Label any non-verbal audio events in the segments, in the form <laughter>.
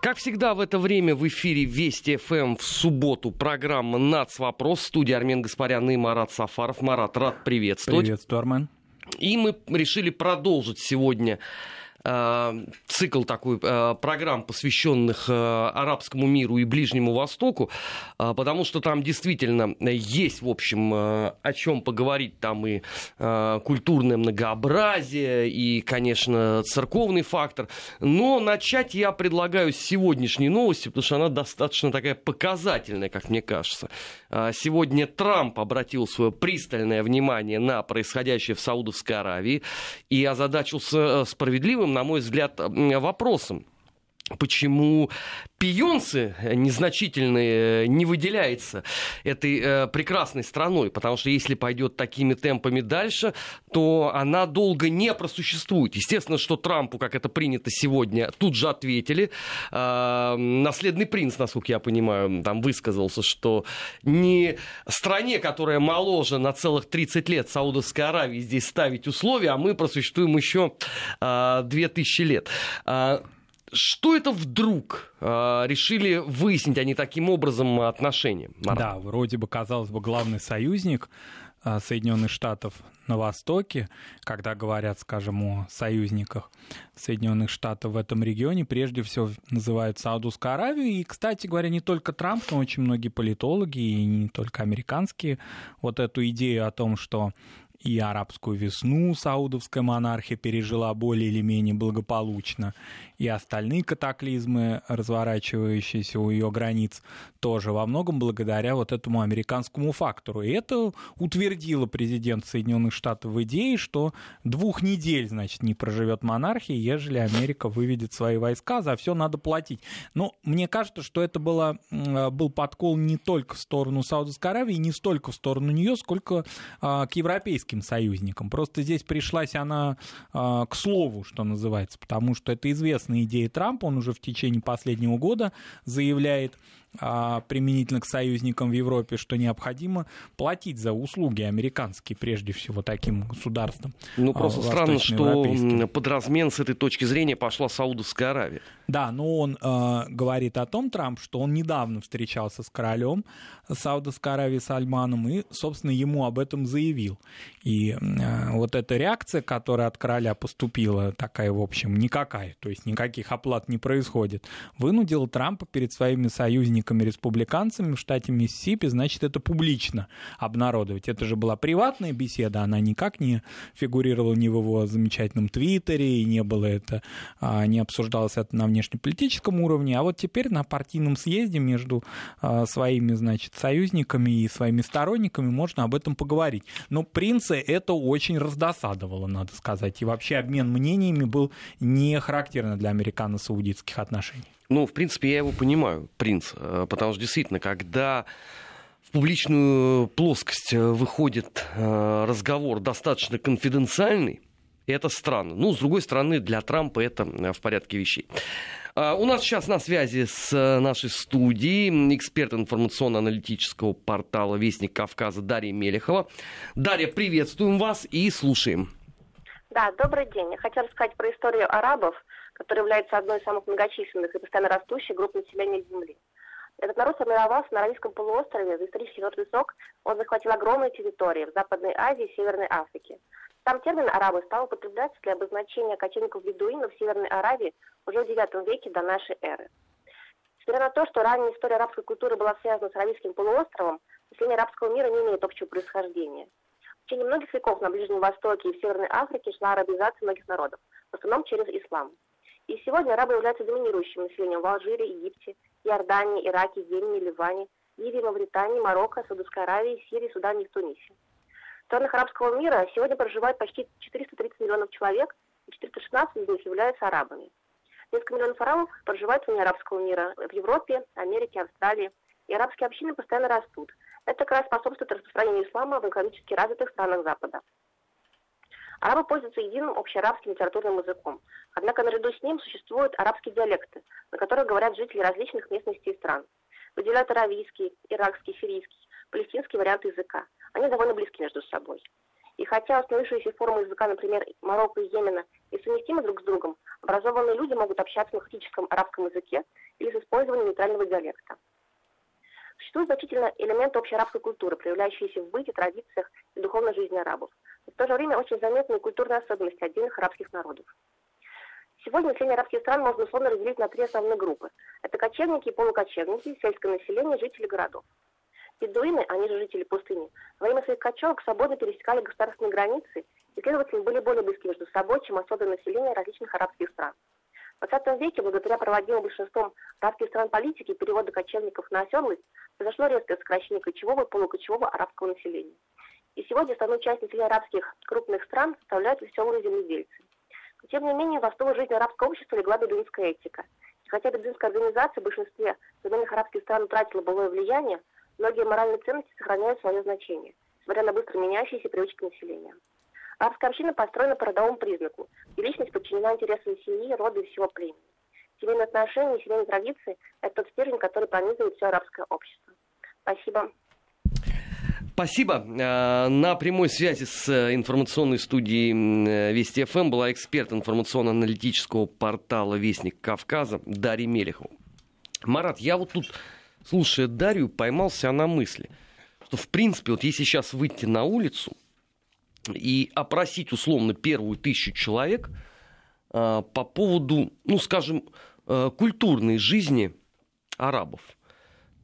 Как всегда в это время в эфире Вести ФМ в субботу программа «Нац. Вопрос». Студия Армен Гаспарян и Марат Сафаров. Марат, рад приветствовать. Приветствую, Армен. И мы решили продолжить сегодня цикл такой э, программ, посвященных э, арабскому миру и Ближнему Востоку, потому что там действительно есть, в общем, о чем поговорить. Там и культурное многообразие, и, конечно, церковный фактор. Но начать я предлагаю с сегодняшней новости, потому что она достаточно такая показательная, как мне кажется. Сегодня Трамп обратил свое пристальное внимание на происходящее в Саудовской Аравии и озадачился справедливым на мой взгляд, вопросом почему Пионцы незначительные э, не выделяется этой э, прекрасной страной, потому что если пойдет такими темпами дальше, то она долго не просуществует. Естественно, что Трампу, как это принято сегодня, тут же ответили. Э, наследный принц, насколько я понимаю, там высказался, что не стране, которая моложе на целых 30 лет Саудовской Аравии здесь ставить условия, а мы просуществуем еще э, 2000 лет. Что это вдруг э, решили выяснить они таким образом отношения? Марат? Да, вроде бы, казалось бы, главный союзник э, Соединенных Штатов на Востоке, когда говорят, скажем, о союзниках Соединенных Штатов в этом регионе, прежде всего называют Саудовскую Аравию. И, кстати говоря, не только Трамп, но очень многие политологи, и не только американские, вот эту идею о том, что и арабскую весну саудовская монархия пережила более или менее благополучно, и остальные катаклизмы, разворачивающиеся у ее границ, тоже во многом благодаря вот этому американскому фактору. И это утвердило президент Соединенных Штатов в идее, что двух недель, значит, не проживет монархия, ежели Америка выведет свои войска, за все надо платить. Но мне кажется, что это было, был подкол не только в сторону Саудовской Аравии, не столько в сторону нее, сколько а, к европейским союзникам. Просто здесь пришлась она а, к слову, что называется, потому что это известные идеи Трампа, он уже в течение последнего года заявляет, применительно к союзникам в Европе, что необходимо платить за услуги американские, прежде всего, таким государствам. Ну, просто а, странно, что под размен с этой точки зрения пошла Саудовская Аравия. Да, но он э, говорит о том, Трамп, что он недавно встречался с королем Саудовской Аравии Сальманом и, собственно, ему об этом заявил. И э, вот эта реакция, которая от короля поступила, такая, в общем, никакая, то есть никаких оплат не происходит, вынудила Трампа перед своими союзниками союзниками-республиканцами в штате Миссисипи, значит, это публично обнародовать. Это же была приватная беседа, она никак не фигурировала ни в его замечательном твиттере, и не было это, а, не обсуждалось это на внешнеполитическом уровне, а вот теперь на партийном съезде между а, своими, значит, союзниками и своими сторонниками можно об этом поговорить. Но принца это очень раздосадовало, надо сказать, и вообще обмен мнениями был не характерно для американо-саудитских отношений. Ну, в принципе, я его понимаю, принц, э, потому что действительно, когда в публичную плоскость э, выходит э, разговор достаточно конфиденциальный, это странно. Ну, с другой стороны, для Трампа это в порядке вещей. У нас сейчас на связи с нашей студией эксперт информационно-аналитического портала «Вестник Кавказа» Дарья Мелехова. Дарья, приветствуем вас и слушаем. Да, добрый день. Я хотела рассказать про историю арабов – который является одной из самых многочисленных и постоянно растущих групп населения Земли. Этот народ сформировался на Аравийском полуострове, за исторический четвертый срок он захватил огромные территории в Западной Азии и Северной Африке. Сам термин «арабы» стал употребляться для обозначения кочевников-бедуинов в Северной Аравии уже в IX веке до нашей эры. Несмотря на то, что ранняя история арабской культуры была связана с Аравийским полуостровом, население арабского мира не имеет общего происхождения. В течение многих веков на Ближнем Востоке и в Северной Африке шла арабизация многих народов, в основном через ислам. И сегодня арабы являются доминирующим населением в Алжире, Египте, Иордании, Ираке, Йемене, Ливане, Ливии, Мавритании, Марокко, Саудовской Аравии, Сирии, Судане и Тунисе. В странах арабского мира сегодня проживает почти 430 миллионов человек, и 416 из них являются арабами. Несколько миллионов арабов проживают вне арабского мира в Европе, Америке, Австралии, и арабские общины постоянно растут. Это как раз способствует распространению ислама в экономически развитых странах Запада. Арабы пользуются единым общеарабским литературным языком. Однако наряду с ним существуют арабские диалекты, на которых говорят жители различных местностей и стран. Выделяют аравийский, иракский, сирийский, палестинский варианты языка. Они довольно близки между собой. И хотя установившиеся формы языка, например, Марокко и Йемена, несовместимы друг с другом, образованные люди могут общаться на фактическом арабском языке или с использованием нейтрального диалекта. Существуют значительные элементы общеарабской культуры, проявляющиеся в быте, традициях и духовной жизни арабов. В то же время очень заметные культурные особенности отдельных арабских народов. Сегодня население арабских стран можно условно разделить на три основные группы. Это кочевники и полукочевники, сельское население, жители городов. Бедуины, они же жители пустыни, во время своих кочевок свободно пересекали государственные границы и, следовательно, были более близки между собой, чем особое население различных арабских стран. В XX веке, благодаря проводимому большинством арабских стран политики перевода кочевников на оседлость, произошло резкое сокращение кочевого и полукочевого арабского населения. И сегодня часть населения арабских крупных стран составляют веселые земледельцы. Но, тем не менее, в основу жизни арабского общества легла бедуинская этика. И хотя бедуинская организация в большинстве современных арабских стран утратила былое влияние, многие моральные ценности сохраняют свое значение, несмотря на быстро меняющиеся привычки населения. Арабская община построена по родовому признаку, и личность подчинена интересам семьи, рода и всего племени. Семейные отношения и семейные традиции – это тот стержень, который пронизывает все арабское общество. Спасибо. Спасибо. Э, на прямой связи с э, информационной студией э, Вести ФМ была эксперт информационно-аналитического портала Вестник Кавказа Дарья Мелехова. Марат, я вот тут, слушая Дарью, поймался на мысли, что в принципе, вот если сейчас выйти на улицу и опросить условно первую тысячу человек по поводу, ну скажем, культурной жизни арабов –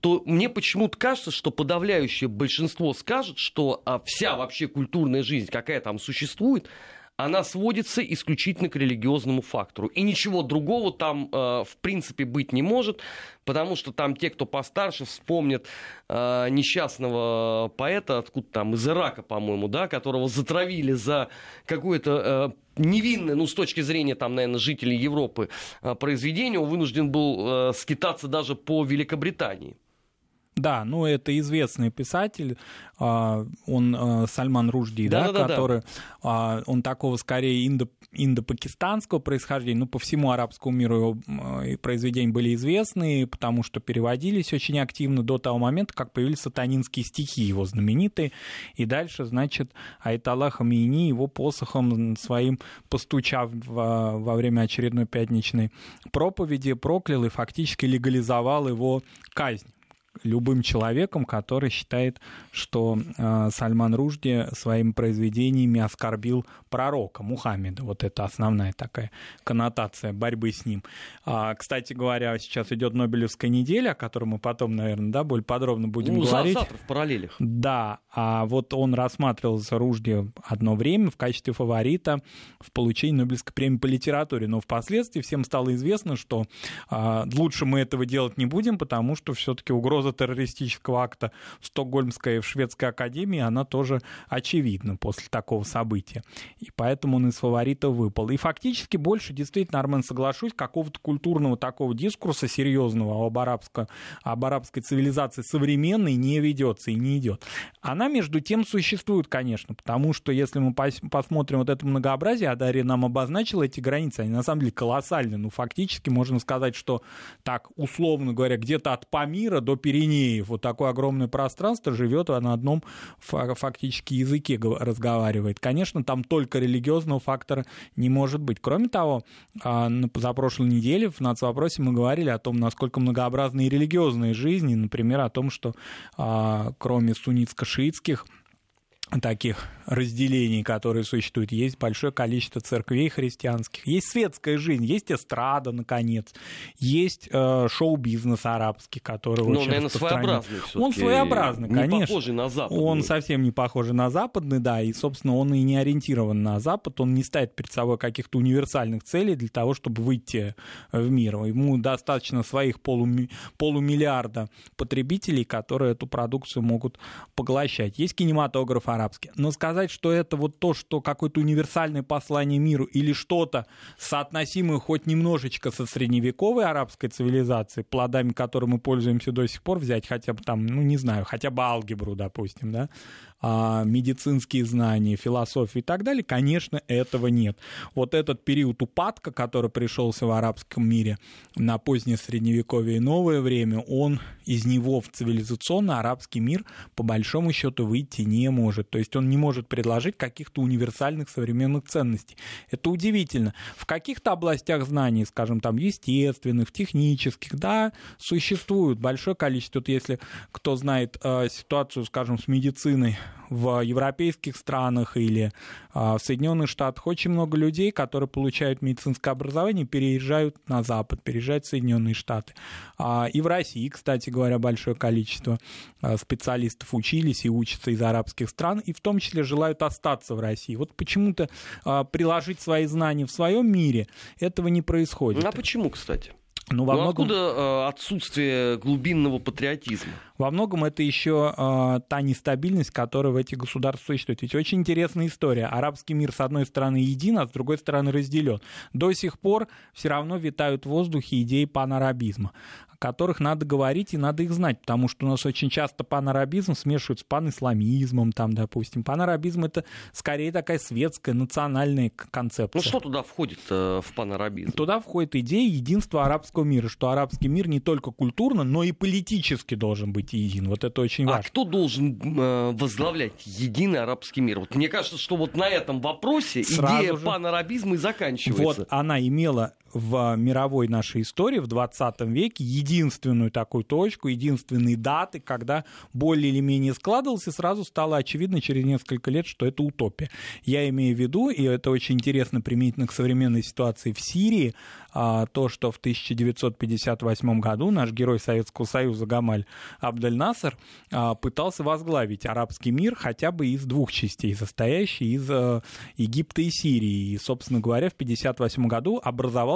то мне почему-то кажется, что подавляющее большинство скажет, что а, вся вообще культурная жизнь, какая там существует, она сводится исключительно к религиозному фактору. И ничего другого там, э, в принципе, быть не может, потому что там те, кто постарше, вспомнят э, несчастного поэта, откуда там, из Ирака, по-моему, да, которого затравили за какое-то э, невинное, ну, с точки зрения, там, наверное, жителей Европы, э, произведение, он вынужден был скитаться даже по Великобритании. Да, ну это известный писатель, а, он а, Сальман Ружди, да, да, да который, да. он такого скорее индо, индо-пакистанского происхождения, ну по всему арабскому миру его произведения были известны, потому что переводились очень активно до того момента, как появились сатанинские стихи его знаменитые, и дальше, значит, Айталlah Хамини его посохом своим постучав во, во время очередной пятничной проповеди, проклял и фактически легализовал его казнь любым человеком, который считает, что э, Сальман Ружди своими произведениями оскорбил пророка Мухаммеда. Вот это основная такая коннотация борьбы с ним. А, кстати говоря, сейчас идет Нобелевская неделя, о которой мы потом, наверное, да, более подробно будем ну, говорить. Завтра в параллелях. Да, а вот он рассматривался Ружди одно время в качестве фаворита в получении Нобелевской премии по литературе, но впоследствии всем стало известно, что а, лучше мы этого делать не будем, потому что все-таки угроза угроза террористического акта в Стокгольмской и в Шведской академии, она тоже очевидна после такого события. И поэтому он из фаворитов выпал. И фактически больше, действительно, Армен, соглашусь, какого-то культурного такого дискурса серьезного об, арабско, об арабской цивилизации современной не ведется и не идет. Она, между тем, существует, конечно, потому что если мы посмотрим вот это многообразие, а Дарья нам обозначила эти границы, они на самом деле колоссальны. Ну, фактически можно сказать, что так, условно говоря, где-то от Памира до Перед Пиренеев, вот такое огромное пространство, живет на одном фактически языке разговаривает. Конечно, там только религиозного фактора не может быть. Кроме того, а, за прошлой неделе в нацвопросе мы говорили о том, насколько многообразны и религиозные жизни, например, о том, что а, кроме суннитско-шиитских таких разделений, которые существуют. Есть большое количество церквей христианских. Есть светская жизнь, есть эстрада, наконец. Есть э, шоу-бизнес арабский, который Но, очень наверное, своеобразный Он своеобразный, не конечно. Не похожий на западный. Он совсем не похожий на западный, да, и, собственно, он и не ориентирован на Запад, он не ставит перед собой каких-то универсальных целей для того, чтобы выйти в мир. Ему достаточно своих полуми... полумиллиарда потребителей, которые эту продукцию могут поглощать. Есть кинематограф арабский. Но сказать, что это вот то, что какое-то универсальное послание миру или что-то соотносимое хоть немножечко со средневековой арабской цивилизацией, плодами которой мы пользуемся до сих пор, взять хотя бы там, ну не знаю, хотя бы алгебру, допустим, да, медицинские знания, философию и так далее, конечно, этого нет. Вот этот период упадка, который пришелся в арабском мире на позднее средневековье и новое время, он из него в цивилизационный арабский мир по большому счету выйти не может. То есть он не может предложить каких-то универсальных современных ценностей. Это удивительно. В каких-то областях знаний, скажем, там, естественных, технических, да, существует большое количество. Вот если кто знает э, ситуацию, скажем, с медициной в европейских странах или а, в Соединенных Штатах очень много людей, которые получают медицинское образование, переезжают на Запад, переезжают в Соединенные Штаты. А, и в России, кстати говоря, большое количество а, специалистов учились и учатся из арабских стран, и в том числе желают остаться в России. Вот почему-то приложить свои знания в своем мире этого не происходит. А почему, кстати? Ну, во многом... откуда э, отсутствие глубинного патриотизма? Во многом это еще э, та нестабильность, которая в этих государствах существует. Ведь очень интересная история. Арабский мир, с одной стороны, един, а с другой стороны, разделен. До сих пор все равно витают в воздухе идеи панарабизма которых надо говорить и надо их знать, потому что у нас очень часто панарабизм смешивают с панисламизмом, там, допустим. Панарабизм — это скорее такая светская, национальная концепция. Ну что туда входит э, в панарабизм? Туда входит идея единства арабского мира, что арабский мир не только культурно, но и политически должен быть един. Вот это очень а важно. А кто должен э, возглавлять единый арабский мир? Вот мне кажется, что вот на этом вопросе Сразу идея же... панарабизма и заканчивается. Вот она имела в мировой нашей истории в 20 веке единственную такую точку, единственные даты, когда более или менее складывался, сразу стало очевидно через несколько лет, что это утопия. Я имею в виду, и это очень интересно применительно к современной ситуации в Сирии, а, то, что в 1958 году наш герой Советского Союза Гамаль Абдель Насер а, пытался возглавить арабский мир хотя бы из двух частей, состоящий из а, Египта и Сирии. И, собственно говоря, в 1958 году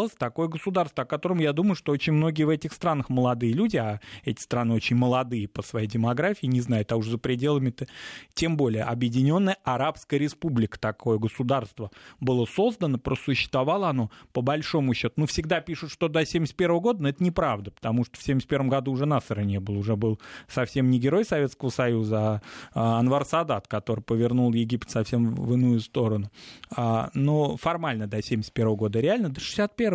образовалось такое государство, о котором я думаю, что очень многие в этих странах молодые люди, а эти страны очень молодые по своей демографии, не знают, а уже за пределами-то тем более Объединенная Арабская Республика, такое государство было создано, просуществовало оно по большому счету, ну, всегда пишут, что до 1971 года, но это неправда, потому что в 1971 году уже Насара не был, уже был совсем не герой Советского Союза, а, а Анвар Садат, который повернул Египет совсем в иную сторону. А, но формально до 1971 года, реально до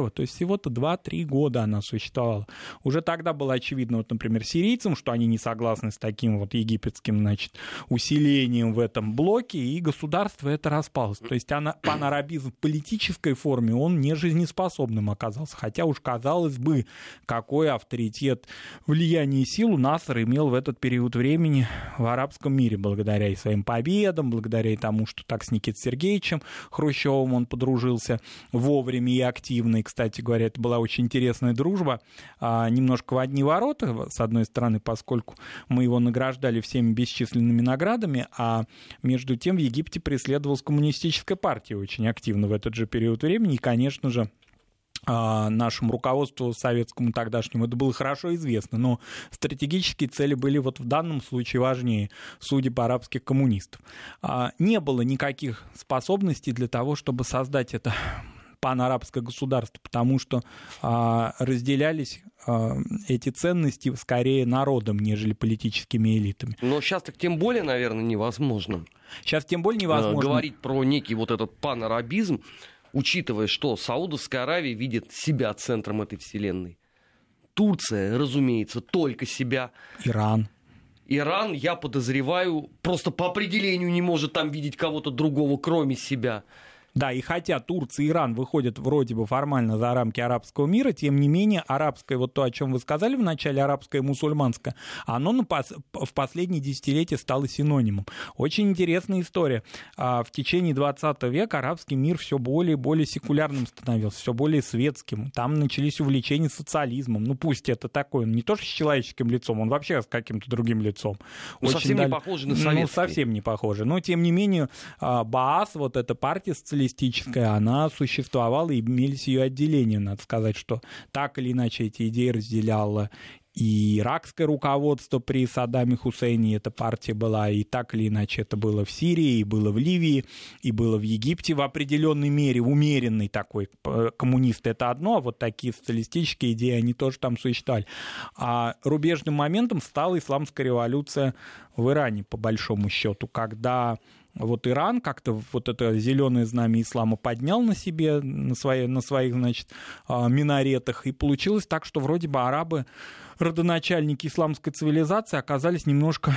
1961, то есть всего-то 2-3 года она существовала. Уже тогда было очевидно, вот, например, сирийцам, что они не согласны с таким вот египетским, значит, усилением в этом блоке, и государство это распалось. То есть она, панарабизм в политической форме, он не жизнеспособным оказался. Хотя уж казалось бы, какой авторитет, влияние и силу Насар имел в этот период времени в арабском мире, благодаря и своим победам, благодаря и тому, что так с Никитой Сергеевичем Хрущевым он подружился вовремя и активно. Кстати говоря, это была очень интересная дружба. А, немножко в одни ворота, с одной стороны, поскольку мы его награждали всеми бесчисленными наградами, а между тем в Египте преследовалась коммунистическая партия очень активно в этот же период времени. И, конечно же, а, нашему руководству советскому тогдашнему это было хорошо известно, но стратегические цели были вот в данном случае важнее судеб арабских коммунистов. А, не было никаких способностей для того, чтобы создать это панарабское государство, потому что а, разделялись эти ценности скорее народом, нежели политическими элитами. Но сейчас так тем более, наверное, невозможно. Сейчас тем более невозможно. Говорить про некий вот этот панарабизм, учитывая, что Саудовская Аравия видит себя центром этой вселенной. Турция, разумеется, только себя. Иран. Иран, я подозреваю, просто по определению не может там видеть кого-то другого, кроме себя. Да, и хотя Турция и Иран выходят вроде бы формально за рамки арабского мира, тем не менее арабское, вот то, о чем вы сказали в начале, арабское и мусульманское, оно пос- в последние десятилетия стало синонимом. Очень интересная история. А, в течение 20 века арабский мир все более и более секулярным становился, все более светским. Там начались увлечения социализмом. Ну пусть это такое, не то что с человеческим лицом, он вообще с каким-то другим лицом. Ну, Очень совсем дал... не похоже на советский. Ну, совсем не похоже. Но, тем не менее, а, Баас, вот эта партия социалистическая, социалистическая, она существовала, и имелись ее отделения, надо сказать, что так или иначе эти идеи разделяло и иракское руководство при Саддаме Хусейне, эта партия была, и так или иначе это было в Сирии, и было в Ливии, и было в Египте в определенной мере, умеренный такой коммунист это одно, а вот такие социалистические идеи, они тоже там существовали. А рубежным моментом стала исламская революция в Иране, по большому счету, когда вот Иран как-то вот это зеленое знамя ислама поднял на себе, на, свои, на своих, значит, а, минаретах, и получилось так, что вроде бы арабы, родоначальники исламской цивилизации, оказались немножко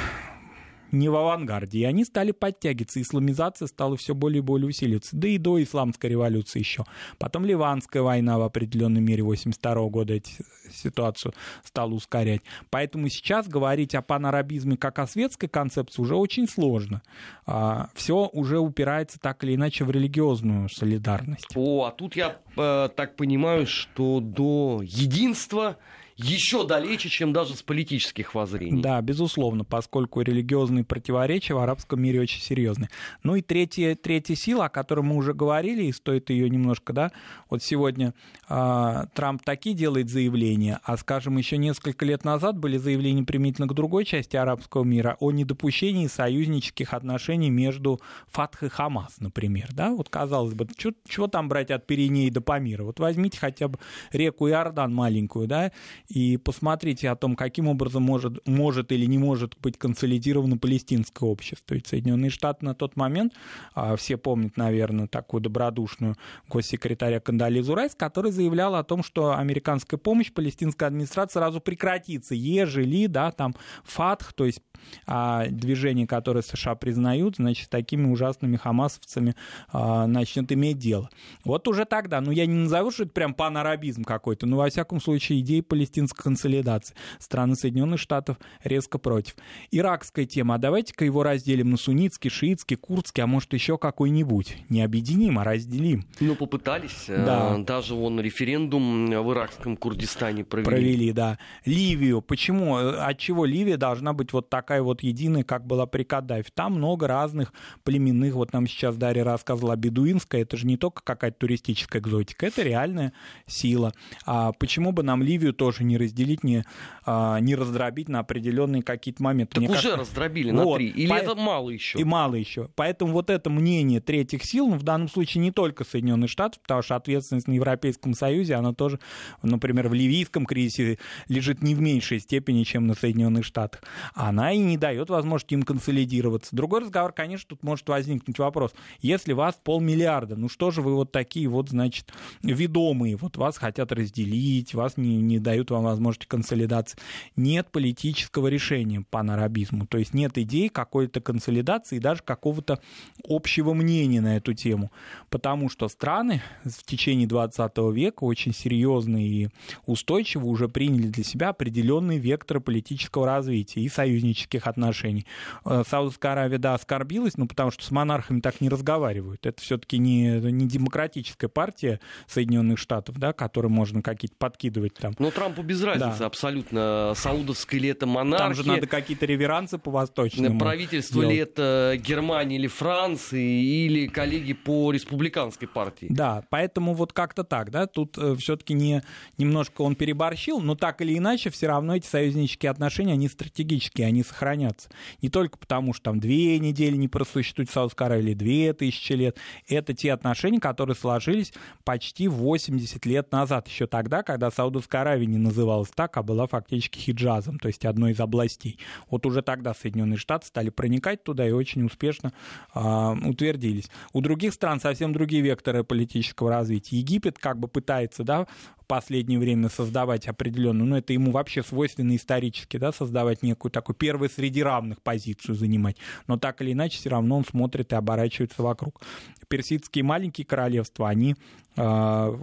не в авангарде. И они стали подтягиваться. Исламизация стала все более и более усиливаться. Да и до исламской революции еще. Потом Ливанская война в определенной мере 82 года эти, ситуацию стала ускорять. Поэтому сейчас говорить о панарабизме как о светской концепции уже очень сложно. А, все уже упирается так или иначе в религиозную солидарность. О, а тут я э, так понимаю, что до единства еще далече, чем даже с политических воззрений. Да, безусловно, поскольку религиозные противоречия в арабском мире очень серьезны. Ну и третья, третья сила, о которой мы уже говорили, и стоит ее немножко, да, вот сегодня э, Трамп такие делает заявления, а, скажем, еще несколько лет назад были заявления применительно к другой части арабского мира о недопущении союзнических отношений между Фатх и Хамас, например, да, вот казалось бы, чего там брать от Пиренеи до Памира, вот возьмите хотя бы реку Иордан маленькую, да, и посмотрите о том, каким образом может, может или не может быть консолидировано палестинское общество. Ведь Соединенные Штаты на тот момент, а, все помнят, наверное, такую добродушную госсекретаря Кандализу Райс, который заявлял о том, что американская помощь палестинской администрации сразу прекратится, ежели, да, там, ФАТХ, то есть а движение, которое США признают, значит, с такими ужасными хамасовцами а, начнет иметь дело. Вот уже тогда, ну, я не назову, что это прям панарабизм какой-то, но, во всяком случае, идеи палестинской консолидации. Страны Соединенных Штатов резко против. Иракская тема, а давайте-ка его разделим на суннитский, шиитский, курдский, а может, еще какой-нибудь. Не объединим, а разделим. Ну, попытались. Да. Даже вон референдум в иракском Курдистане провели. Провели, да. Ливию. Почему? От чего Ливия должна быть вот такая такая вот единая, как была при Каддафе. Там много разных племенных, вот нам сейчас Дарья рассказывала, бедуинская, это же не только какая-то туристическая экзотика, это реальная сила. А почему бы нам Ливию тоже не разделить, не, а, не раздробить на определенные какие-то моменты? Так Мне уже как... раздробили вот. на три, или По... это мало еще? И мало еще. Поэтому вот это мнение третьих сил, ну, в данном случае не только Соединенные Штаты, потому что ответственность на Европейском Союзе, она тоже, например, в ливийском кризисе лежит не в меньшей степени, чем на Соединенных Штатах. Она и не дает возможности им консолидироваться. Другой разговор, конечно, тут может возникнуть вопрос. Если вас полмиллиарда, ну что же вы вот такие вот, значит, ведомые, вот вас хотят разделить, вас не, не дают вам возможности консолидации. Нет политического решения по нарабизму, то есть нет идеи какой-то консолидации и даже какого-то общего мнения на эту тему, потому что страны в течение 20 века очень серьезно и устойчиво уже приняли для себя определенные векторы политического развития и дипломатических отношений. Э, Саудовская Аравия, да, оскорбилась, ну, потому что с монархами так не разговаривают. Это все-таки не, не демократическая партия Соединенных Штатов, да, которой можно какие-то подкидывать там. Но Трампу без разницы да. абсолютно. Саудовская ли это монархия? Там же надо какие-то реверансы по восточному. Правительство делать. ли это Германии или Франции, или коллеги по республиканской партии? Да, поэтому вот как-то так, да, тут э, все-таки не, немножко он переборщил, но так или иначе все равно эти союзнические отношения, они стратегические, они сохранятся. Не только потому, что там две недели не просуществует Саудовская Аравия или две тысячи лет. Это те отношения, которые сложились почти 80 лет назад, еще тогда, когда Саудовская Аравия не называлась так, а была фактически хиджазом, то есть одной из областей. Вот уже тогда Соединенные Штаты стали проникать туда и очень успешно э, утвердились. У других стран совсем другие векторы политического развития. Египет как бы пытается да, последнее время создавать определенную, ну это ему вообще свойственно исторически, да, создавать некую такую первую среди равных позицию занимать, но так или иначе все равно он смотрит и оборачивается вокруг. Персидские маленькие королевства, они э,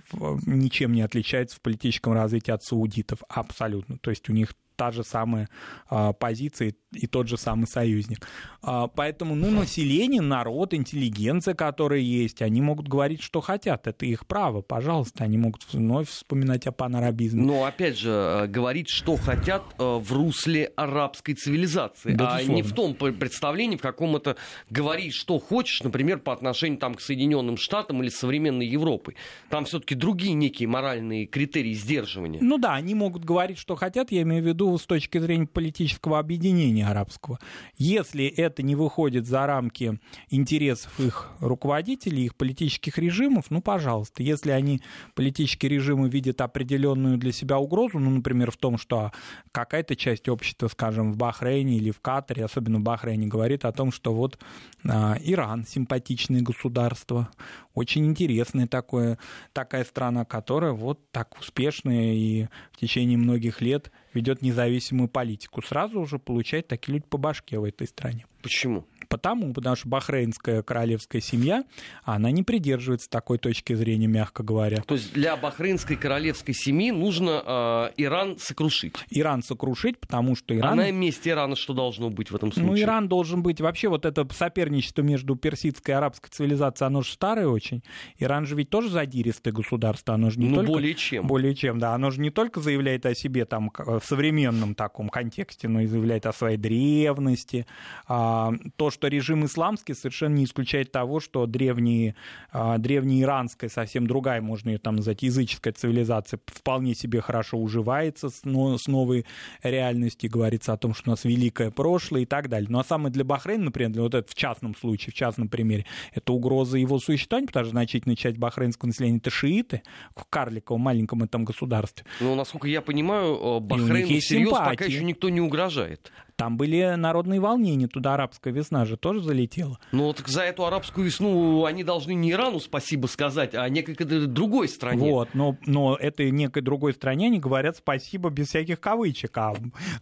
ничем не отличаются в политическом развитии от саудитов, абсолютно. То есть у них та же самая а, позиция и тот же самый союзник. А, поэтому, ну, население, народ, интеллигенция, которая есть, они могут говорить, что хотят. Это их право, пожалуйста. Они могут вновь вспоминать о панарабизме. Но, опять же, э, говорить, что хотят э, в русле арабской цивилизации, Безусловно. а не в том представлении, в каком это говорить, что хочешь, например, по отношению там, к Соединенным Штатам или современной Европы. Там все-таки другие некие моральные критерии сдерживания. Ну да, они могут говорить, что хотят, я имею в виду с точки зрения политического объединения арабского. Если это не выходит за рамки интересов их руководителей, их политических режимов, ну, пожалуйста. Если они, политические режимы, видят определенную для себя угрозу, ну, например, в том, что какая-то часть общества, скажем, в Бахрейне или в Катаре, особенно в Бахрейне, говорит о том, что вот а, Иран симпатичное государство, очень интересная такое, такая страна, которая вот так успешная и в течение многих лет ведет независимую политику, сразу уже получает такие люди по башке в этой стране. Почему? Потому, потому что бахрейнская королевская семья, она не придерживается такой точки зрения, мягко говоря. То есть для бахрейнской королевской семьи нужно э, Иран сокрушить? Иран сокрушить, потому что Иран... А на месте Ирана что должно быть в этом случае? Ну, Иран должен быть... Вообще вот это соперничество между персидской и арабской цивилизацией, оно же старое очень. Иран же ведь тоже задиристое государство, оно же не ну, только... более чем. Более чем, да. Оно же не только заявляет о себе там в современном таком контексте, но и заявляет о своей древности. А, то, что режим исламский, совершенно не исключает того, что древние, а, древнеиранская, совсем другая, можно ее там назвать, языческая цивилизация вполне себе хорошо уживается с, но, с новой реальностью, говорится о том, что у нас великое прошлое и так далее. Ну а самое для Бахрейна, например, для вот это в частном случае, в частном примере, это угроза его существования, потому что значительная часть бахрейнского населения это шииты в карликовом маленьком этом государстве. Ну, насколько я понимаю, Бахрейну всерьез пока еще никто не угрожает. Там были народные волнения, туда арабская весна же тоже залетела. Ну вот за эту арабскую весну они должны не Ирану спасибо сказать, а некой другой стране. Вот, но, но этой некой другой стране они говорят спасибо без всяких кавычек, а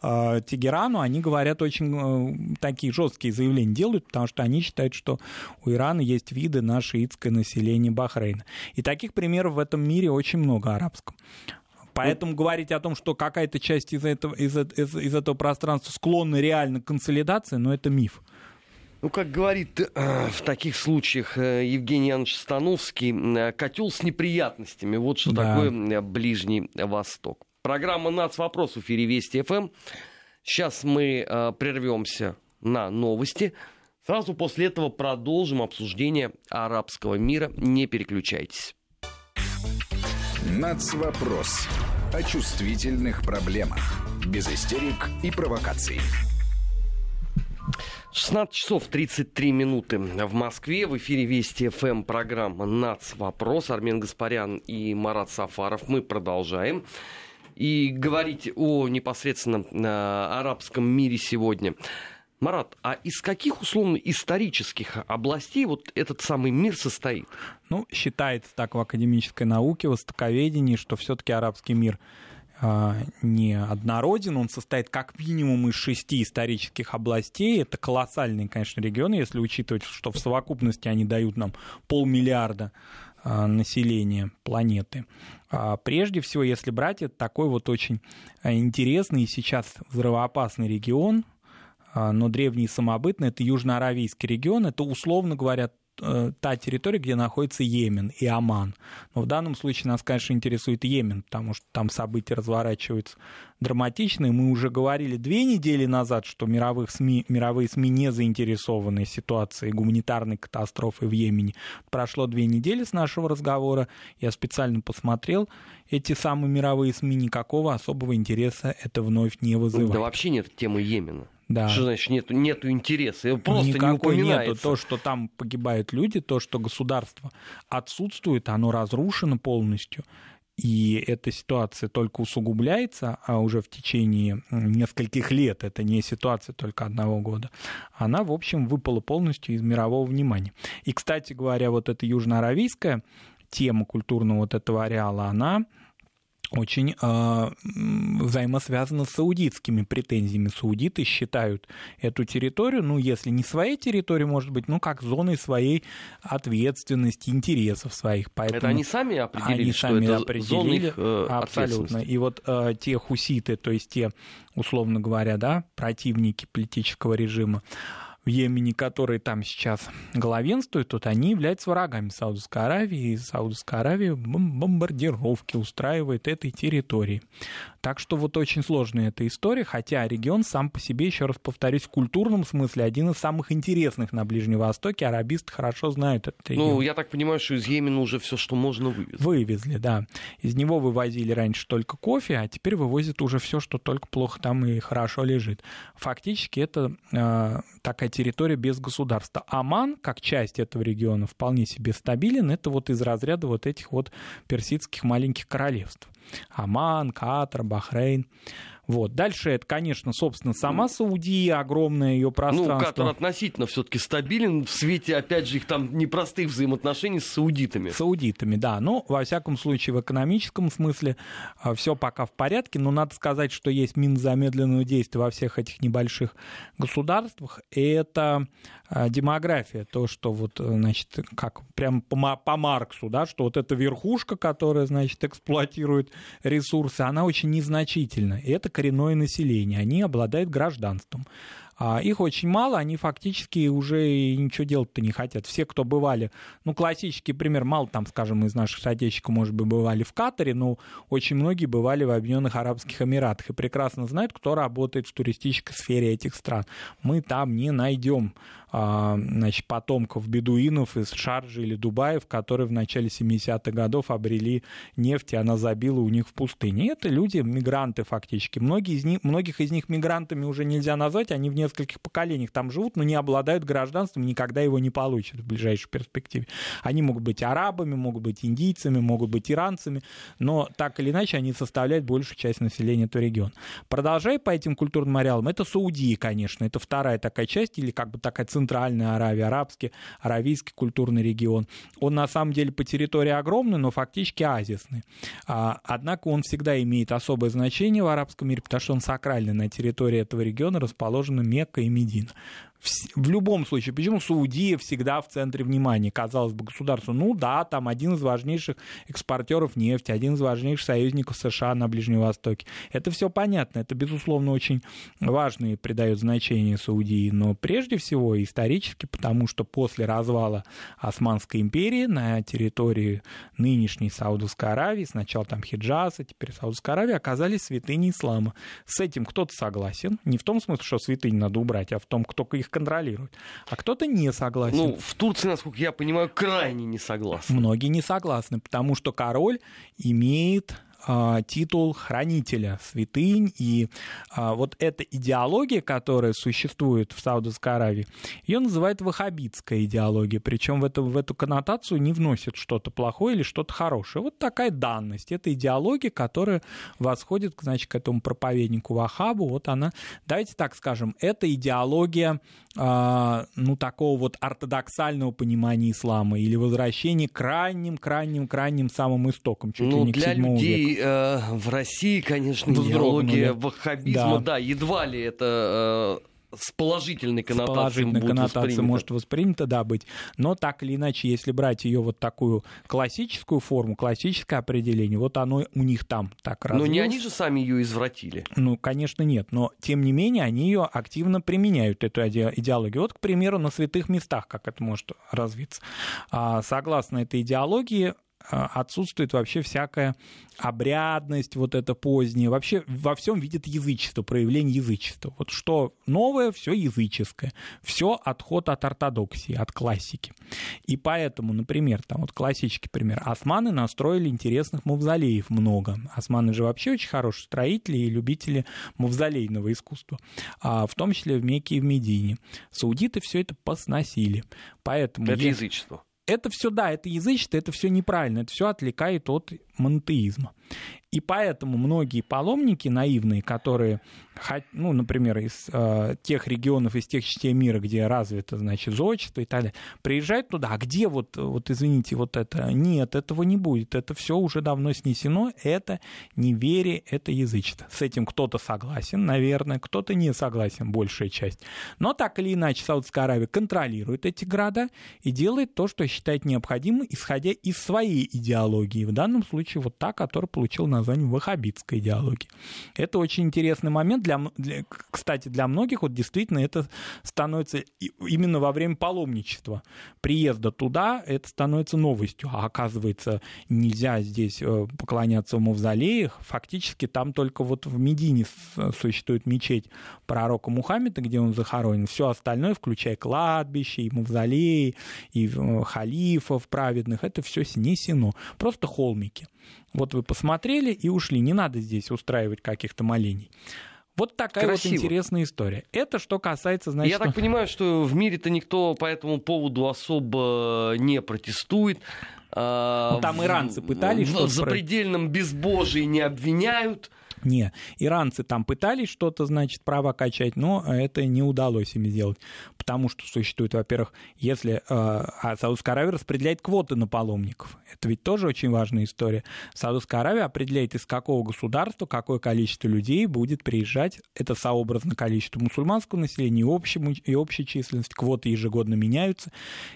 э, Тегерану они говорят очень э, такие жесткие заявления делают, потому что они считают, что у Ирана есть виды на шиитское население Бахрейна. И таких примеров в этом мире очень много арабском. Поэтому говорить о том, что какая-то часть из этого, из, из, из этого пространства склонна реально к консолидации, ну, это миф. Ну, как говорит э, в таких случаях э, Евгений Янович Становский, э, котел с неприятностями. Вот что да. такое Ближний Восток. Программа «Нац. Вопрос» в эфире Вести ФМ. Сейчас мы прервемся на новости. Сразу после этого продолжим обсуждение арабского мира. Не переключайтесь. Нацвопрос. О чувствительных проблемах. Без истерик и провокаций. 16 часов 33 минуты в Москве. В эфире Вести ФМ программа «Нац. Вопрос». Армен Гаспарян и Марат Сафаров. Мы продолжаем. И говорить о непосредственно э, арабском мире сегодня. Марат, а из каких условно исторических областей вот этот самый мир состоит? Ну, считается так в академической науке, в востоковедении, что все-таки арабский мир а, не однороден, он состоит как минимум из шести исторических областей. Это колоссальные, конечно, регионы, если учитывать, что в совокупности они дают нам полмиллиарда а, населения планеты. А прежде всего, если брать, это такой вот очень интересный и сейчас взрывоопасный регион, но древний самобытный, это южноаравийский регион, это, условно говоря, э, та территория, где находится Йемен и Оман. Но в данном случае нас, конечно, интересует Йемен, потому что там события разворачиваются драматичные. Мы уже говорили две недели назад, что мировых СМИ, мировые СМИ не заинтересованы ситуацией гуманитарной катастрофы в Йемене. Прошло две недели с нашего разговора, я специально посмотрел, эти самые мировые СМИ никакого особого интереса это вновь не вызывает. Да вообще нет темы Йемена. Да. Что значит нету, нету интереса? Его просто Никакой не нету. То, что там погибают люди, то, что государство отсутствует, оно разрушено полностью. И эта ситуация только усугубляется, а уже в течение нескольких лет, это не ситуация только одного года, она, в общем, выпала полностью из мирового внимания. И, кстати говоря, вот эта южноаравийская тема культурного вот этого ареала, она очень э, взаимосвязано с саудитскими претензиями. Саудиты считают эту территорию, ну, если не своей территорией, может быть, ну, как зоной своей ответственности, интересов своих. Поэтому это они сами определили, они что сами это определили, зона их э, Абсолютно. И вот э, те хуситы, то есть те, условно говоря, да, противники политического режима, в Йемене, которые там сейчас главенствуют, тут они являются врагами Саудовской Аравии, и Саудовская Аравия бомбардировки устраивает этой территории. Так что вот очень сложная эта история, хотя регион сам по себе, еще раз повторюсь, в культурном смысле один из самых интересных на Ближнем Востоке. Арабисты хорошо знают этот регион. Ну, я так понимаю, что из Йемена уже все, что можно, вывезли. Вывезли, да. Из него вывозили раньше только кофе, а теперь вывозят уже все, что только плохо там и хорошо лежит. Фактически это э, такая территория без государства. Оман, как часть этого региона, вполне себе стабилен. Это вот из разряда вот этих вот персидских маленьких королевств. Оман, Катар, Бахрейн. Вот. Дальше это, конечно, собственно, сама Саудия, огромное ее пространство. Ну, который относительно все-таки стабилен в свете, опять же, их там непростых взаимоотношений с саудитами. Саудитами, да. Но, во всяком случае, в экономическом смысле а, все пока в порядке. Но надо сказать, что есть мин замедленного действия во всех этих небольших государствах. И это а, демография. То, что вот, значит, как прям по, по Марксу, да, что вот эта верхушка, которая, значит, эксплуатирует ресурсы, она очень незначительна. И это коренное население, они обладают гражданством. А их очень мало, они фактически уже ничего делать-то не хотят. Все, кто бывали, ну, классический пример, мало там, скажем, из наших соотечественников, может быть, бывали в Катаре, но очень многие бывали в Объединенных Арабских Эмиратах и прекрасно знают, кто работает в туристической сфере этих стран. Мы там не найдем значит, потомков бедуинов из Шарджи или Дубаев, которые в начале 70-х годов обрели нефть, и она забила у них в пустыне. это люди, мигранты фактически. Многие из них, многих из них мигрантами уже нельзя назвать, они в нескольких поколениях там живут, но не обладают гражданством, никогда его не получат в ближайшей перспективе. Они могут быть арабами, могут быть индийцами, могут быть иранцами, но так или иначе они составляют большую часть населения этого региона. Продолжая по этим культурным ареалам, это Саудия, конечно, это вторая такая часть, или как бы такая Центральная Аравия, арабский, аравийский культурный регион. Он на самом деле по территории огромный, но фактически азисный. А, однако он всегда имеет особое значение в арабском мире, потому что он сакральный. На территории этого региона расположены Мекка и Медина в любом случае, почему Саудия всегда в центре внимания, казалось бы, государства? Ну да, там один из важнейших экспортеров нефти, один из важнейших союзников США на Ближнем Востоке. Это все понятно, это, безусловно, очень важно и придает значение Саудии, но прежде всего исторически, потому что после развала Османской империи на территории нынешней Саудовской Аравии, сначала там Хиджаз, а теперь Саудовская Аравия, оказались святыни ислама. С этим кто-то согласен, не в том смысле, что святыни надо убрать, а в том, кто их контролирует. А кто-то не согласен. Ну, в Турции, насколько я понимаю, крайне не согласны. Многие не согласны, потому что король имеет титул хранителя святынь, и а, вот эта идеология, которая существует в Саудовской Аравии, ее называют ваххабитская идеология, причем в эту, в эту коннотацию не вносит что-то плохое или что-то хорошее. Вот такая данность, это идеология, которая восходит, значит, к этому проповеднику Вахабу, вот она, давайте так скажем, это идеология, а, ну, такого вот ортодоксального понимания ислама или возвращения к крайним, крайним, крайним самым истокам, чуть ну, ли не для к людей э, в России, конечно, идеология ваххабизма, да. да, едва ли это э, с положительной коннотацией, с положительной коннотацией может воспринято, да, быть. Но так или иначе, если брать ее вот такую классическую форму, классическое определение, вот оно у них там так развилось. Но не они же сами ее извратили. Ну, конечно, нет. Но, тем не менее, они ее активно применяют, эту идеологию. Вот, к примеру, на святых местах, как это может развиться. А, согласно этой идеологии, отсутствует вообще всякая обрядность, вот это позднее. Вообще во всем видит язычество, проявление язычества. Вот что новое, все языческое. Все отход от ортодоксии, от классики. И поэтому, например, там вот классический пример. Османы настроили интересных мавзолеев много. Османы же вообще очень хорошие строители и любители мавзолейного искусства. А в том числе в Мекке и в Медине. Саудиты все это посносили. Поэтому это язычество это все, да, это язычество, это все неправильно, это все отвлекает от монотеизма. И поэтому многие паломники наивные, которые, ну, например, из э, тех регионов, из тех частей мира, где развито, значит, зодчество и так далее, приезжают туда, а где вот, вот, извините, вот это? Нет, этого не будет, это все уже давно снесено, это неверие, это язычество. С этим кто-то согласен, наверное, кто-то не согласен, большая часть. Но так или иначе Саудовская Аравия контролирует эти города и делает то, что считает необходимым, исходя из своей идеологии. В данном случае вот та, которая получила название ваххабитской идеологии. Это очень интересный момент. Для, для, кстати, для многих вот действительно это становится именно во время паломничества. Приезда туда это становится новостью. А оказывается, нельзя здесь э, поклоняться в мавзолеях. Фактически там только вот в Медине существует мечеть пророка Мухаммеда, где он захоронен. Все остальное, включая кладбище, и мавзолеи, и э, халифов праведных, это все снесено. Просто холмики. Вот вы посмотрели и ушли. Не надо здесь устраивать каких-то молений. Вот такая Красиво. вот интересная история. Это что касается, значит... Я так понимаю, что в мире-то никто по этому поводу особо не протестует. Ну, там иранцы пытались... В запредельном безбожии не обвиняют. Не, иранцы там пытались что-то, значит, право качать, но это не удалось им сделать, потому что существует, во-первых, если э, а Аравия распределяет квоты на паломников, это ведь тоже очень важная история. Саудовская Аравия определяет, из какого государства какое количество людей будет приезжать, это сообразно количество мусульманского населения и, общему, и общей численности, квоты ежегодно меняются,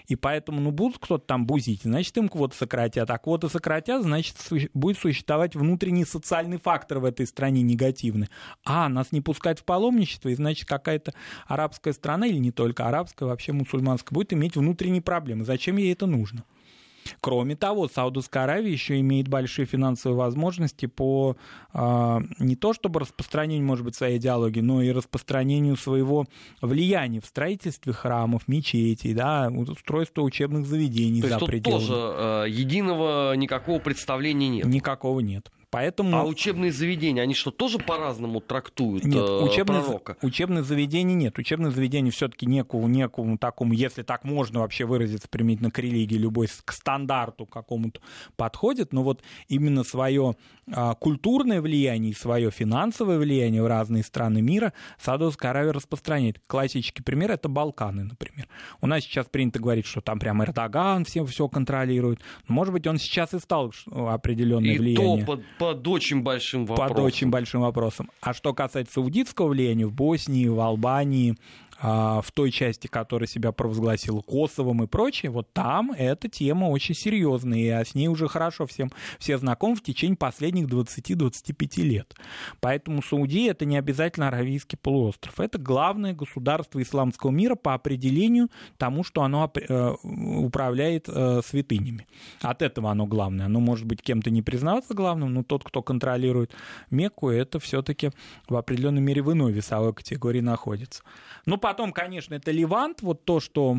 и поэтому, ну, будут кто-то там бузить, значит, им квоты сократят, а квоты сократят, значит, будет существовать внутренний социальный фактор в этой стране негативный. А, нас не пускать в паломничество, и значит какая-то арабская страна, или не только арабская, вообще мусульманская, будет иметь внутренние проблемы. Зачем ей это нужно? Кроме того, Саудовская Аравия еще имеет большие финансовые возможности по э, не то чтобы распространению, может быть, своей идеологии, но и распространению своего влияния в строительстве храмов, мечетей, да, устройство учебных заведений то за есть пределами. тоже э, единого никакого представления нет. Никакого нет. Поэтому... А учебные заведения, они что, тоже по-разному трактуют нет, э, учебных, пророка? Учебных заведений нет. Учебных заведений все-таки некому, некому такому, если так можно вообще выразиться применительно к религии, любой к стандарту какому-то подходит. Но вот именно свое а, культурное влияние и свое финансовое влияние в разные страны мира Саудовская Аравия распространяет. Классический пример это Балканы, например. У нас сейчас принято говорить, что там прям Эрдоган все, все контролирует. Но, может быть, он сейчас и стал определенное и влияние. То под, под очень большим вопросом. Под очень большим вопросом. А что касается саудитского влияния в Боснии, в Албании, в той части, которая себя провозгласила Косовом и прочее, вот там эта тема очень серьезная, и с ней уже хорошо всем все знакомы в течение последних 20-25 лет. Поэтому Саудия это не обязательно Аравийский полуостров. Это главное государство исламского мира по определению тому, что оно э, управляет э, святынями. От этого оно главное. Оно может быть кем-то не признаваться главным, но тот, кто контролирует Мекку, это все-таки в определенной мере в иной весовой категории находится. Ну, потом, конечно, это Ливант, вот то, что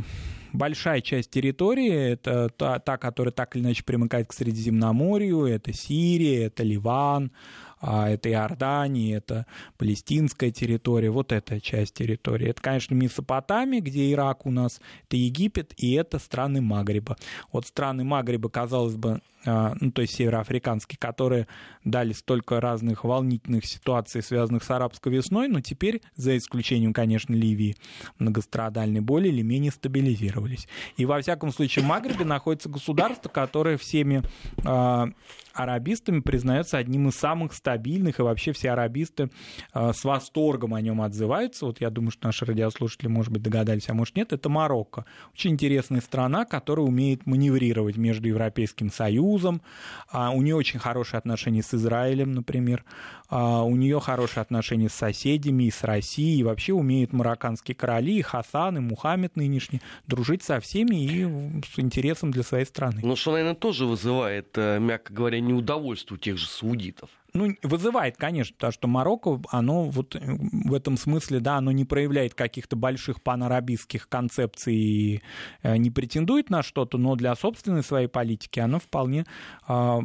большая часть территории, это та, та, которая так или иначе примыкает к Средиземноморью, это Сирия, это Ливан, а это Иордания, это палестинская территория, вот эта часть территории. Это, конечно, Месопотамия, где Ирак у нас, это Египет, и это страны Магриба. Вот страны Магриба, казалось бы, ну, то есть североафриканские, которые дали столько разных волнительных ситуаций, связанных с арабской весной, но теперь, за исключением, конечно, Ливии, многострадальной, более или менее стабилизировались. И во всяком случае в Магрибе находится государство, которое всеми э, арабистами признается одним из самых стабильных, и вообще все арабисты э, с восторгом о нем отзываются. Вот я думаю, что наши радиослушатели, может быть, догадались, а может нет, это Марокко. Очень интересная страна, которая умеет маневрировать между Европейским Союзом, Союзом, а, у нее очень хорошие отношения с Израилем, например, а, у нее хорошие отношения с соседями и с Россией, и вообще умеют марокканские короли, и Хасан, и Мухаммед нынешний, дружить со всеми и с интересом для своей страны. Ну, что, наверное, тоже вызывает, э, мягко говоря, неудовольствие у тех же саудитов. Ну, вызывает, конечно, потому что Марокко, оно вот э, в этом смысле, да, оно не проявляет каких-то больших панарабистских концепций и э, не претендует на что-то, но для собственной своей политики оно вполне э,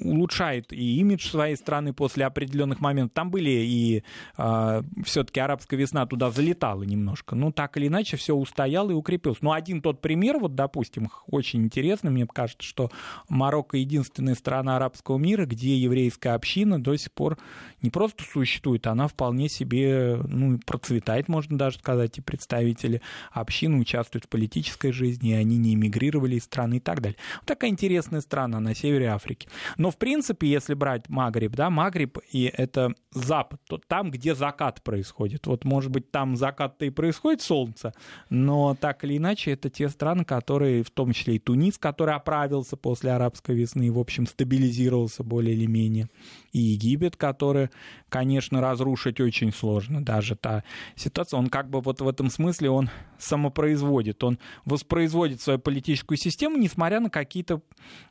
улучшает и имидж своей страны после определенных моментов. Там были и э, все-таки арабская весна туда залетала немножко, но так или иначе все устояло и укрепилось. Но один тот пример, вот, допустим, очень интересный, мне кажется, что Марокко единственная страна арабского мира, где еврейская община до сих пор не просто существует, она вполне себе ну, процветает, можно даже сказать, и представители общины участвуют в политической жизни, и они не эмигрировали из страны и так далее. Вот такая интересная страна на севере Африки. Но, в принципе, если брать Магриб, да, Магриб и это Запад, то там, где закат происходит. Вот, может быть, там закат-то и происходит солнце, но так или иначе, это те страны, которые, в том числе и Тунис, который оправился после арабской весны, в общем, стабилизировался более или менее и Египет, который, конечно, разрушить очень сложно. Даже та ситуация, он как бы вот в этом смысле он самопроизводит, он воспроизводит свою политическую систему, несмотря на какие-то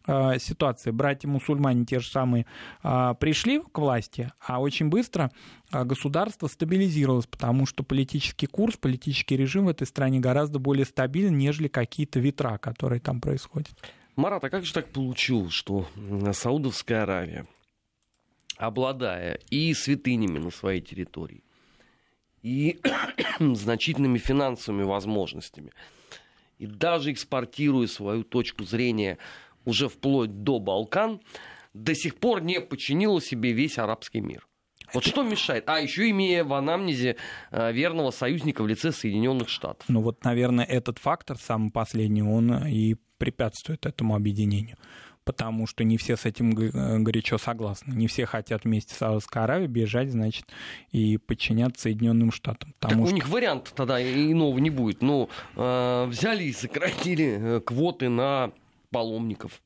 э, ситуации. Братья-мусульмане те же самые э, пришли к власти, а очень быстро государство стабилизировалось, потому что политический курс, политический режим в этой стране гораздо более стабилен, нежели какие-то ветра, которые там происходят. Марат, а как же так получилось, что Саудовская Аравия, обладая и святынями на своей территории, и <clears throat> значительными финансовыми возможностями, и даже экспортируя свою точку зрения уже вплоть до Балкан, до сих пор не подчинила себе весь арабский мир. Вот что мешает? А, еще имея в анамнезе э, верного союзника в лице Соединенных Штатов. Ну вот, наверное, этот фактор, самый последний, он и препятствует этому объединению потому что не все с этим горячо согласны. Не все хотят вместе с Саудовской Аравией бежать, значит, и подчиняться Соединенным Штатам. Так что... у них варианта тогда иного не будет. Ну, э, взяли и сократили э, квоты на паломников.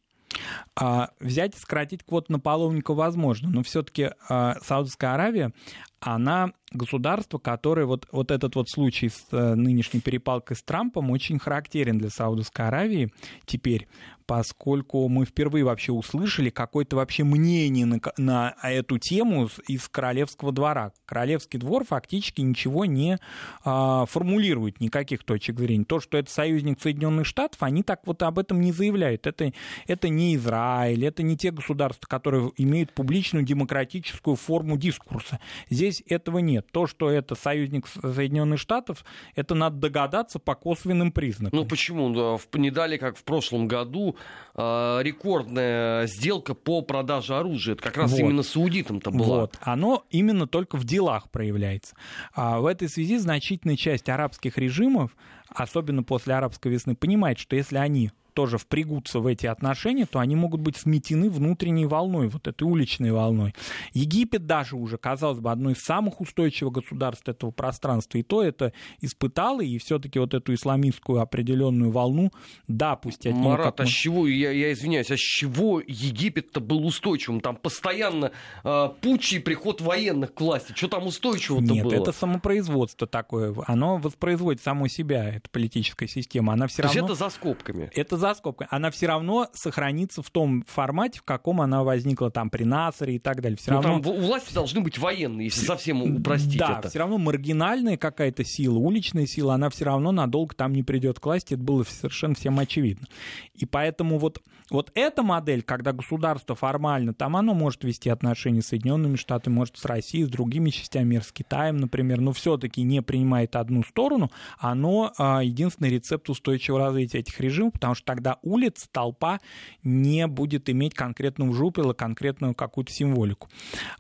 А, взять и сократить квоту на паломника возможно, но все-таки а, Саудовская Аравия, она государство, которое вот, вот этот вот случай с а, нынешней перепалкой с Трампом очень характерен для Саудовской Аравии теперь, поскольку мы впервые вообще услышали какое-то вообще мнение на, на эту тему из королевского двора. Королевский двор фактически ничего не а, формулирует, никаких точек зрения. То, что это союзник Соединенных Штатов, они так вот об этом не заявляют. Это, это не Израиль, это не те государства, которые имеют публичную демократическую форму дискурса. Здесь этого нет. То, что это союзник Соединенных Штатов, это надо догадаться по косвенным признакам. Ну почему? Да, не дали, как в прошлом году, э, рекордная сделка по продаже оружия. Это как раз вот. именно саудитам-то была. Вот. Оно именно только в делах проявляется. А в этой связи значительная часть арабских режимов, особенно после арабской весны, понимает, что если они тоже впрягутся в эти отношения, то они могут быть сметены внутренней волной, вот этой уличной волной. Египет даже уже, казалось бы, одно из самых устойчивых государств этого пространства, и то это испытало, и все-таки вот эту исламистскую определенную волну, да, пусть от Марат, а с чего, я, я извиняюсь, а с чего Египет-то был устойчивым? Там постоянно э, путчи и приход военных к власти. Что там устойчивого-то Нет, было? это самопроизводство такое. Оно воспроизводит само себя, эта политическая система. Она все То равно... есть это за скобками? Это за скобками, она все равно сохранится в том формате, в каком она возникла там при Насаре и так далее. Все ну, равно... там у власти должны быть военные, если совсем упростить да, это. все равно маргинальная какая-то сила, уличная сила, она все равно надолго там не придет к власти, это было совершенно всем очевидно. И поэтому вот, вот эта модель, когда государство формально, там оно может вести отношения с Соединенными Штатами, может с Россией, с другими частями мира, с Китаем, например, но все-таки не принимает одну сторону, оно а, единственный рецепт устойчивого развития этих режимов, потому что тогда улица, толпа не будет иметь конкретного жупела, конкретную какую-то символику.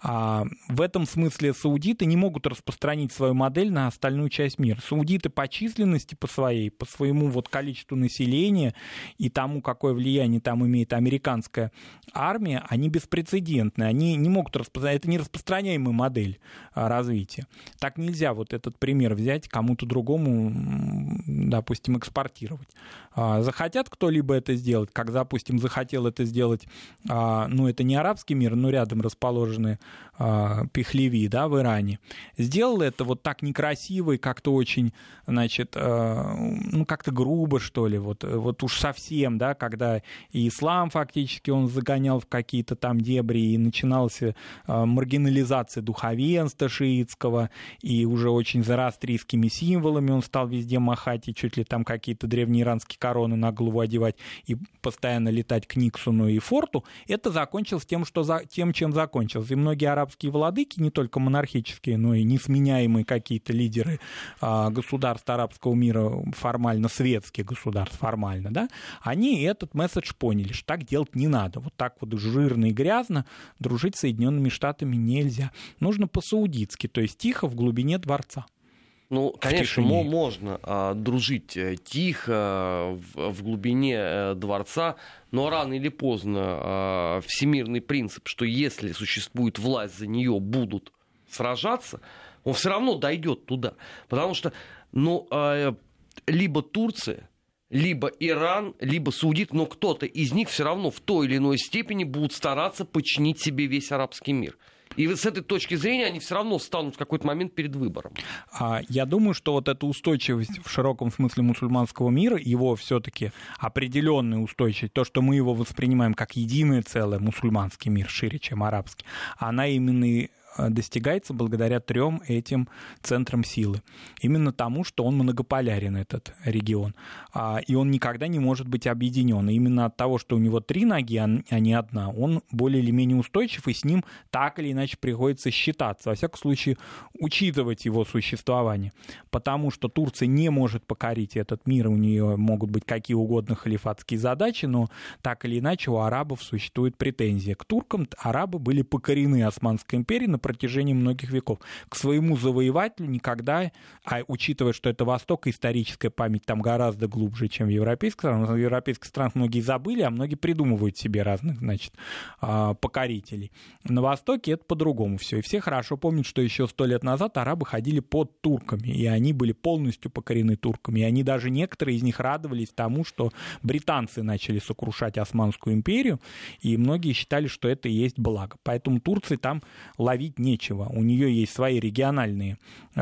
А, в этом смысле саудиты не могут распространить свою модель на остальную часть мира. Саудиты по численности, по своей, по своему вот количеству населения и тому, какое влияние там имеет американская армия, они беспрецедентны. Они не могут распространять, это не распространяемая модель а, развития. Так нельзя вот этот пример взять кому-то другому, допустим, экспортировать. А, захотят кто-либо это сделать, как, допустим, захотел это сделать, а, ну, это не арабский мир, но рядом расположены а, Пехлеви, да, в Иране, сделал это вот так некрасиво и как-то очень, значит, ну, как-то грубо, что ли, вот, вот уж совсем, да, когда и ислам фактически он загонял в какие-то там дебри, и начиналась маргинализация духовенства шиитского, и уже очень зарастрийскими символами он стал везде махать, и чуть ли там какие-то древние иранские короны на голову и постоянно летать к Никсону и Форту, это закончилось тем, что за, тем, чем закончилось. И многие арабские владыки, не только монархические, но и несменяемые какие-то лидеры а, государств арабского мира, формально светских государств, формально, да, они этот месседж поняли, что так делать не надо. Вот так вот жирно и грязно дружить с Соединенными Штатами нельзя. Нужно по-саудитски, то есть тихо в глубине дворца. Ну, конечно, можно а, дружить э, тихо в, в глубине а, дворца, но рано или поздно а, всемирный принцип, что если существует власть, за нее будут сражаться, он все равно дойдет туда. Потому что, ну, а, либо Турция, либо Иран, либо Саудит, но кто-то из них все равно в той или иной степени будут стараться подчинить себе весь арабский мир. И с этой точки зрения они все равно станут в какой-то момент перед выбором. А, я думаю, что вот эта устойчивость в широком смысле мусульманского мира, его все-таки определенная устойчивость, то, что мы его воспринимаем как единое целое, мусульманский мир шире, чем арабский, она именно достигается благодаря трем этим центрам силы. Именно тому, что он многополярен, этот регион. А, и он никогда не может быть объединен. И именно от того, что у него три ноги, а, а не одна, он более или менее устойчив, и с ним так или иначе приходится считаться. Во всяком случае, учитывать его существование. Потому что Турция не может покорить этот мир, у нее могут быть какие угодно халифатские задачи, но так или иначе у арабов существует претензия. К туркам арабы были покорены Османской империей протяжении многих веков. К своему завоевателю никогда, а учитывая, что это Восток, историческая память там гораздо глубже, чем в европейских странах, в европейских странах многие забыли, а многие придумывают себе разных, значит, а, покорителей. На Востоке это по-другому все. И все хорошо помнят, что еще сто лет назад арабы ходили под турками, и они были полностью покорены турками. И они даже некоторые из них радовались тому, что британцы начали сокрушать Османскую империю, и многие считали, что это и есть благо. Поэтому Турции там ловить нечего. У нее есть свои региональные э,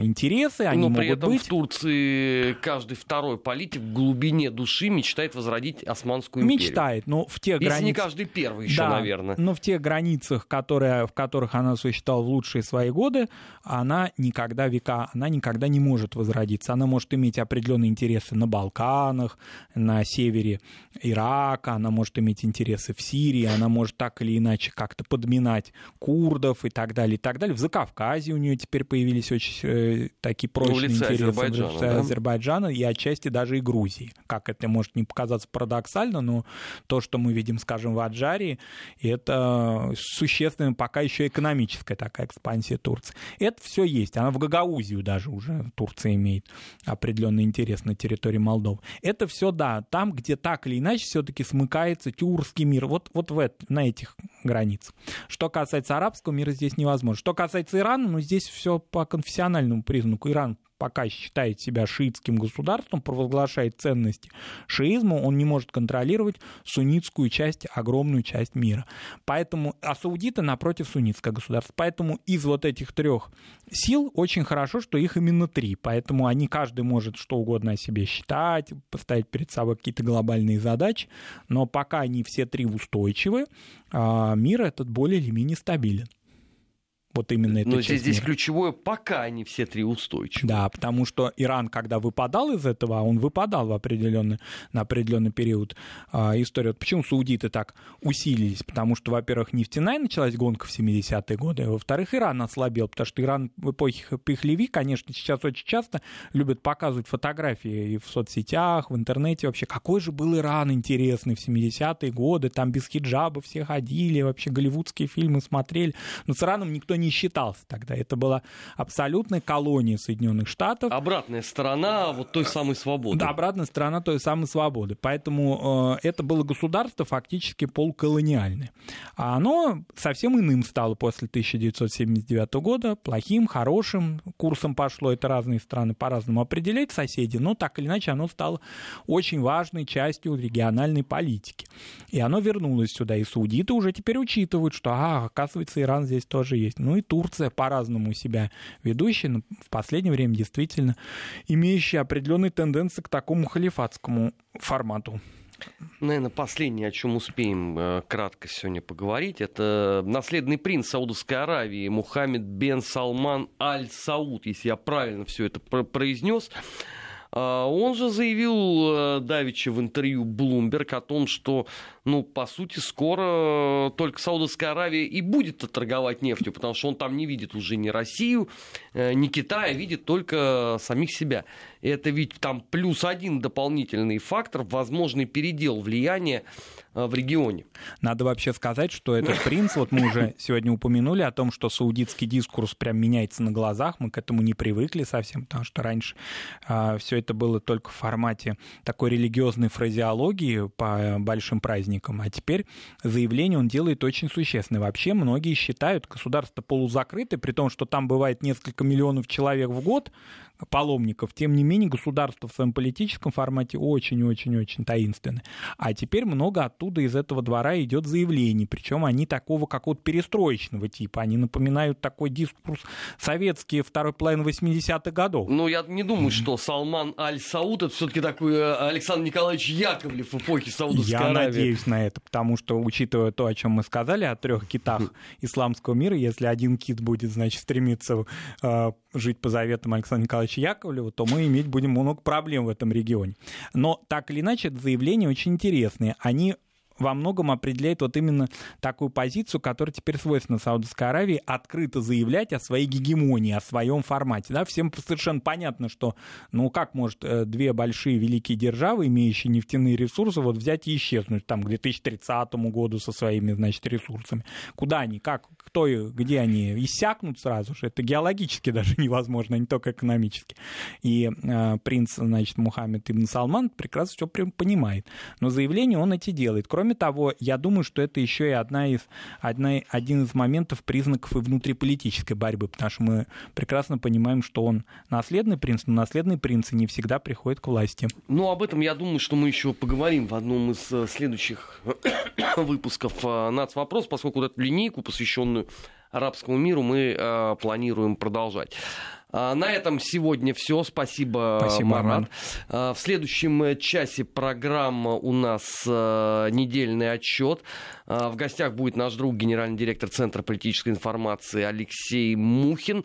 интересы, они Но могут при этом быть. в Турции каждый второй политик в глубине души мечтает возродить Османскую империю. Мечтает, но в тех Если границах... не каждый первый еще, да, наверное. Но в тех границах, которые, в которых она существовала в лучшие свои годы, она никогда века, она никогда не может возродиться. Она может иметь определенные интересы на Балканах, на севере Ирака, она может иметь интересы в Сирии, она может так или иначе как-то подминать курдов и так далее, и так далее. В Закавказье у нее теперь появились очень э, такие прочные лице интересы Азербайджана, да? Азербайджана и отчасти даже и Грузии. Как это может не показаться парадоксально, но то, что мы видим, скажем, в Аджарии, это существенная пока еще экономическая такая экспансия Турции. Это все есть. Она в Гагаузию даже уже Турция имеет определенный интерес на территории Молдовы. Это все, да, там, где так или иначе все-таки смыкается тюркский мир. Вот, вот в это, на этих границах. Что касается арабского мира, здесь невозможно. Что касается Ирана, ну, здесь все по конфессиональному признаку. Иран пока считает себя шиитским государством, провозглашает ценности шиизма, он не может контролировать суннитскую часть, огромную часть мира. Поэтому, а саудиты, напротив, суннитское государство. Поэтому из вот этих трех сил очень хорошо, что их именно три. Поэтому они, каждый может что угодно о себе считать, поставить перед собой какие-то глобальные задачи, но пока они все три устойчивы, а, мир этот более или менее стабилен. Вот именно это Но здесь, здесь ключевое, пока они все три устойчивы. Да, потому что Иран, когда выпадал из этого, а он выпадал в определенный, на определенный период а, истории. Вот почему саудиты так усилились? Потому что, во-первых, нефтяная началась гонка в 70-е годы, а во-вторых, Иран ослабел, потому что Иран в эпохе Пехлеви, конечно, сейчас очень часто любят показывать фотографии и в соцсетях, в интернете вообще, какой же был Иран интересный в 70-е годы, там без хиджаба все ходили, вообще голливудские фильмы смотрели. Но с Ираном никто не считался тогда. Это была абсолютная колония Соединенных Штатов. Обратная сторона вот той самой свободы. Да, обратная сторона той самой свободы. Поэтому э, это было государство фактически полколониальное. А оно совсем иным стало после 1979 года, плохим, хорошим курсом пошло. Это разные страны по-разному определяют соседи, но так или иначе оно стало очень важной частью региональной политики. И оно вернулось сюда. И саудиты уже теперь учитывают, что, ага, оказывается, Иран здесь тоже есть. Ну и Турция по-разному себя ведущая, но в последнее время действительно имеющая определенные тенденции к такому халифатскому формату. Наверное, последнее, о чем успеем э, кратко сегодня поговорить, это наследный принц Саудовской Аравии Мухаммед бен Салман Аль-Сауд, если я правильно все это произнес. А, Он же заявил э, Давича в интервью Bloomberg о том, что, ну, по сути, скоро только Саудовская Аравия и будет торговать нефтью, потому что он там не видит уже ни Россию, э, ни Китая, видит только самих себя. И это ведь там плюс один дополнительный фактор, возможный передел влияния э, в регионе. Надо вообще сказать, что этот принц, вот мы уже <laughs> сегодня упомянули о том, что саудитский дискурс прям меняется на глазах, мы к этому не привыкли совсем, потому что раньше а, все это было только в формате такой религиозной фразеологии по большим праздникам, а теперь заявление он делает очень существенное. Вообще многие считают государство полузакрытое, при том, что там бывает несколько миллионов человек в год, паломников, тем не менее государство в своем политическом формате очень-очень-очень таинственное. А теперь много оттуда из этого двора идет заявлений, причем они такого какого-то перестроечного типа, они напоминают такой дискурс советский второй половины 80-х годов. Ну, я не думаю, что Салман Аль-Сауд это все-таки такой э, Александр Николаевич Яковлев в эпохе Саудовской Я Аравии. надеюсь на это, потому что, учитывая то, о чем мы сказали, о трех китах исламского мира, если один кит будет, значит, стремиться э, жить по заветам Александра Николаевича Яковлева, то мы иметь будем много проблем в этом регионе. Но так или иначе, заявления очень интересные. Они во многом определяет вот именно такую позицию, которая теперь свойственна Саудовской Аравии, открыто заявлять о своей гегемонии, о своем формате. Да? Всем совершенно понятно, что ну как может э, две большие великие державы, имеющие нефтяные ресурсы, вот взять и исчезнуть там к 2030 году со своими, значит, ресурсами. Куда они, как, кто, где они иссякнут сразу же? Это геологически <laughs> даже невозможно, а не только экономически. И э, принц, значит, Мухаммед Ибн Салман прекрасно все понимает. Но заявление он эти делает. Кроме того, я думаю, что это еще и одна из, одна, один из моментов, признаков и внутриполитической борьбы, потому что мы прекрасно понимаем, что он наследный принц, но наследные принцы не всегда приходят к власти. Ну, об этом, я думаю, что мы еще поговорим в одном из э, следующих <coughs> выпусков э, «Нацвопрос», поскольку вот эту линейку, посвященную арабскому миру, мы э, планируем продолжать. А, на этом сегодня все. Спасибо, Спасибо Марат. Марат. В следующем часе программа у нас э, недельный отчет. А, в гостях будет наш друг, генеральный директор Центра политической информации Алексей Мухин.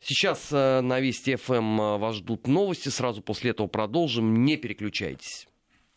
Сейчас э, на Вести ФМ вас ждут новости. Сразу после этого продолжим. Не переключайтесь.